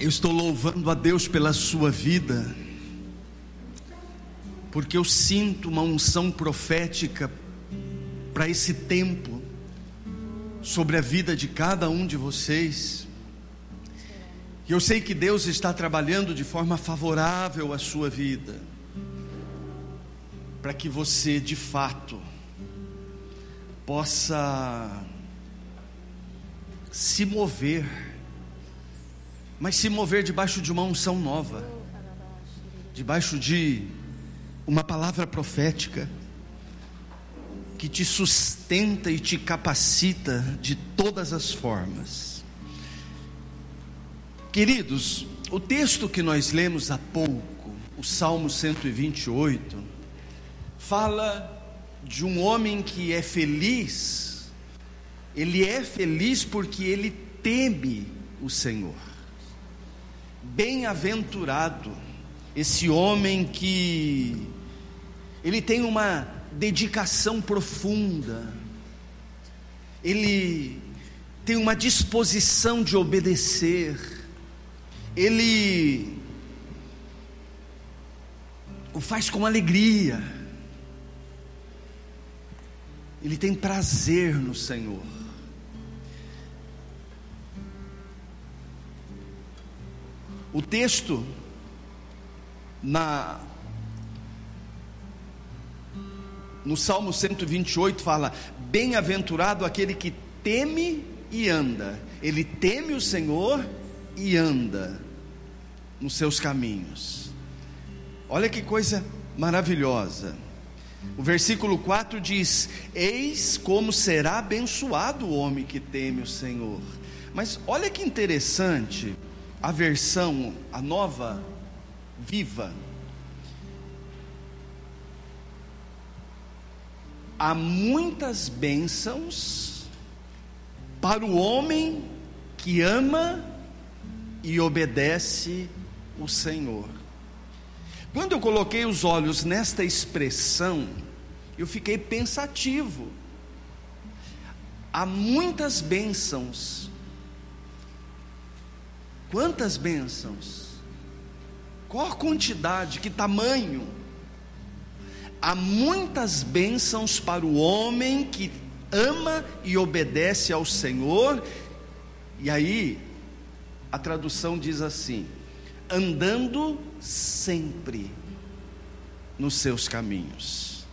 Eu estou louvando a Deus pela sua vida, porque eu sinto uma unção profética para esse tempo sobre a vida de cada um de vocês. E eu sei que Deus está trabalhando de forma favorável à sua vida, para que você de fato possa se mover mas se mover debaixo de uma unção nova, debaixo de uma palavra profética, que te sustenta e te capacita de todas as formas. Queridos, o texto que nós lemos há pouco, o Salmo 128, fala de um homem que é feliz, ele é feliz porque ele teme o Senhor. Bem-aventurado esse homem que ele tem uma dedicação profunda, ele tem uma disposição de obedecer, ele o faz com alegria, ele tem prazer no Senhor. O texto na no Salmo 128 fala: Bem-aventurado aquele que teme e anda. Ele teme o Senhor e anda nos seus caminhos. Olha que coisa maravilhosa. O versículo 4 diz: Eis como será abençoado o homem que teme o Senhor. Mas olha que interessante a versão, a nova viva, há muitas bênçãos para o homem que ama e obedece o Senhor. Quando eu coloquei os olhos nesta expressão, eu fiquei pensativo. Há muitas bênçãos Quantas bênçãos? Qual a quantidade, que tamanho? Há muitas bênçãos para o homem que ama e obedece ao Senhor, e aí a tradução diz assim: andando sempre nos seus caminhos.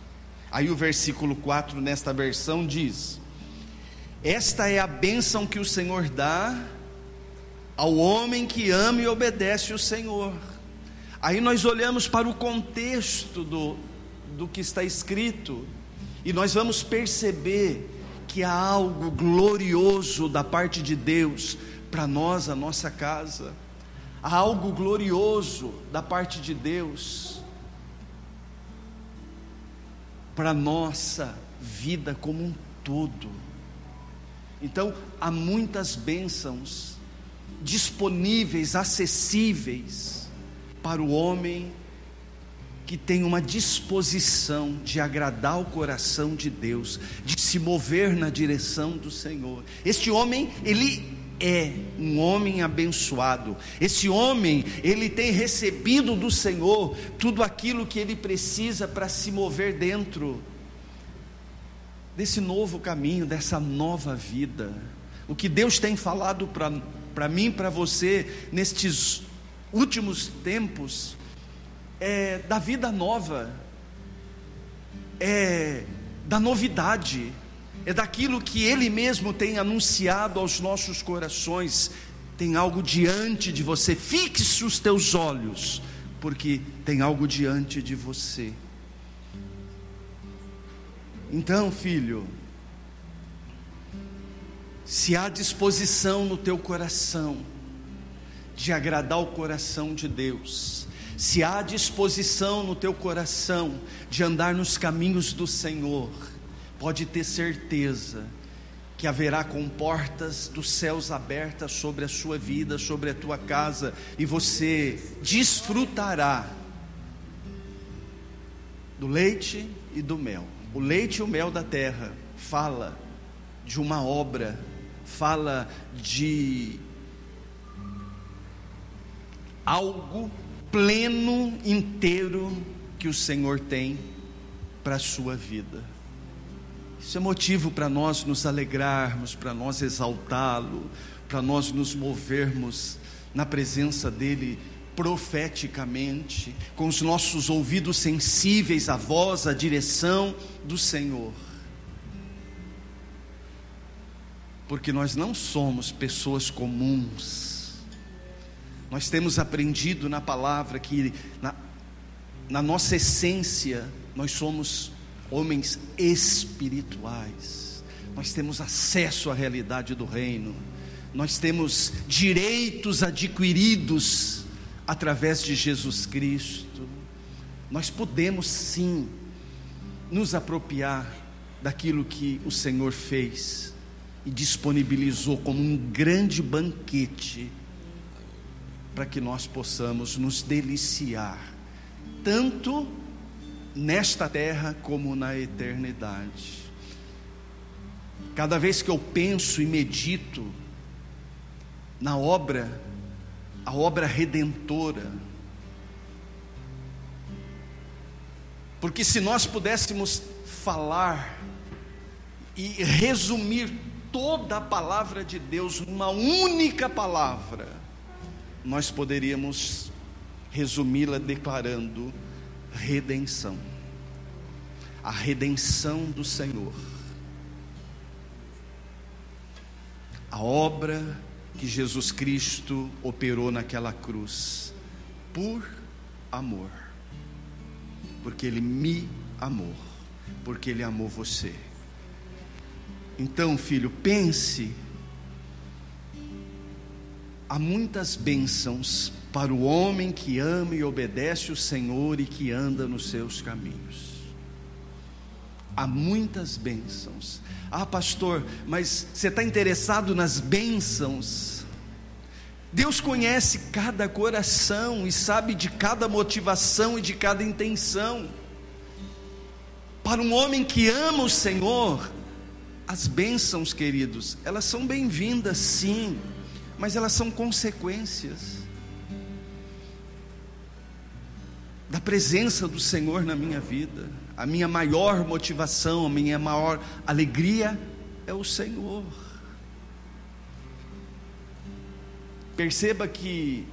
Aí o versículo 4 nesta versão diz: Esta é a bênção que o Senhor dá ao homem que ama e obedece o Senhor. Aí nós olhamos para o contexto do, do que está escrito, e nós vamos perceber que há algo glorioso da parte de Deus para nós, a nossa casa, há algo glorioso da parte de Deus para nossa vida como um todo. Então, há muitas bênçãos disponíveis, acessíveis para o homem que tem uma disposição de agradar o coração de Deus, de se mover na direção do Senhor. Este homem, ele é um homem abençoado. Esse homem, ele tem recebido do Senhor tudo aquilo que ele precisa para se mover dentro desse novo caminho, dessa nova vida. O que Deus tem falado para para mim, para você, nestes últimos tempos, é da vida nova, é da novidade, é daquilo que Ele mesmo tem anunciado aos nossos corações. Tem algo diante de você, fixe os teus olhos, porque tem algo diante de você. Então, filho, se há disposição no teu coração de agradar o coração de Deus, se há disposição no teu coração de andar nos caminhos do Senhor, pode ter certeza que haverá com portas dos céus abertas sobre a sua vida, sobre a tua casa, e você desfrutará do leite e do mel. O leite e o mel da terra fala de uma obra fala de algo pleno, inteiro que o Senhor tem para a sua vida. Isso é motivo para nós nos alegrarmos, para nós exaltá-lo, para nós nos movermos na presença dEle profeticamente, com os nossos ouvidos sensíveis à voz, à direção do Senhor. Porque nós não somos pessoas comuns, nós temos aprendido na palavra que, na, na nossa essência, nós somos homens espirituais, nós temos acesso à realidade do reino, nós temos direitos adquiridos através de Jesus Cristo, nós podemos sim nos apropriar daquilo que o Senhor fez e disponibilizou como um grande banquete para que nós possamos nos deliciar, tanto nesta terra como na eternidade. Cada vez que eu penso e medito na obra a obra redentora. Porque se nós pudéssemos falar e resumir toda a palavra de Deus numa única palavra, nós poderíamos resumi-la declarando redenção. A redenção do Senhor. A obra que Jesus Cristo operou naquela cruz, por amor, porque Ele me amou, porque Ele amou você. Então, filho, pense. Há muitas bênçãos para o homem que ama e obedece o Senhor e que anda nos seus caminhos. Há muitas bênçãos. Ah, pastor, mas você está interessado nas bênçãos? Deus conhece cada coração e sabe de cada motivação e de cada intenção. Para um homem que ama o Senhor, as bênçãos, queridos, elas são bem-vindas, sim, mas elas são consequências da presença do Senhor na minha vida a minha maior motivação, a minha maior alegria é o Senhor. Perceba que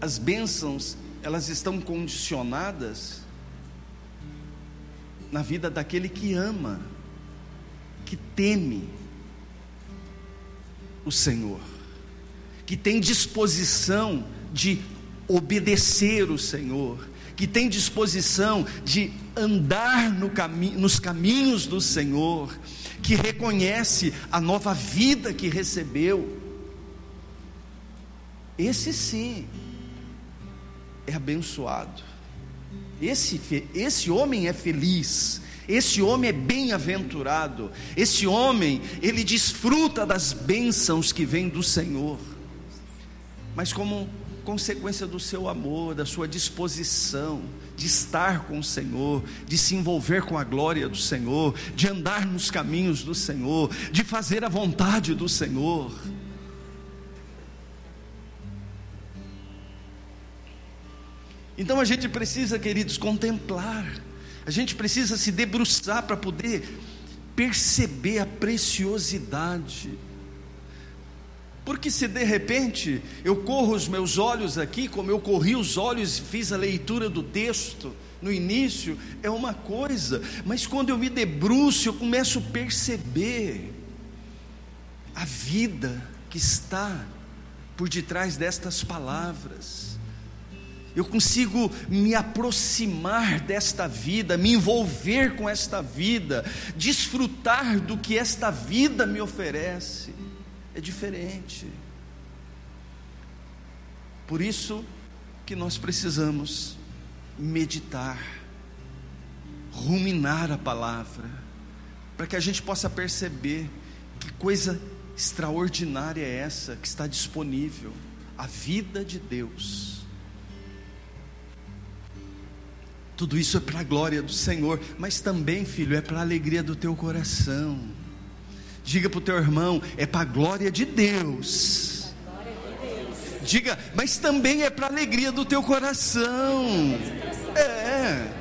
as bênçãos, elas estão condicionadas na vida daquele que ama, teme o Senhor, que tem disposição de obedecer o Senhor, que tem disposição de andar no cami nos caminhos do Senhor, que reconhece a nova vida que recebeu. Esse sim é abençoado. Esse, esse homem é feliz. Esse homem é bem-aventurado. Esse homem, ele desfruta das bênçãos que vêm do Senhor. Mas como consequência do seu amor, da sua disposição de estar com o Senhor, de se envolver com a glória do Senhor, de andar nos caminhos do Senhor, de fazer a vontade do Senhor. Então a gente precisa, queridos, contemplar, a gente precisa se debruçar para poder perceber a preciosidade. Porque se de repente eu corro os meus olhos aqui, como eu corri os olhos e fiz a leitura do texto no início, é uma coisa, mas quando eu me debruço, eu começo a perceber a vida que está por detrás destas palavras. Eu consigo me aproximar desta vida, me envolver com esta vida, desfrutar do que esta vida me oferece é diferente. Por isso que nós precisamos meditar, ruminar a palavra, para que a gente possa perceber que coisa extraordinária é essa que está disponível a vida de Deus. Tudo isso é para a glória do Senhor, mas também, filho, é para a alegria do teu coração. Diga para o teu irmão, é para a glória de Deus. Diga, mas também é para alegria do teu coração. É.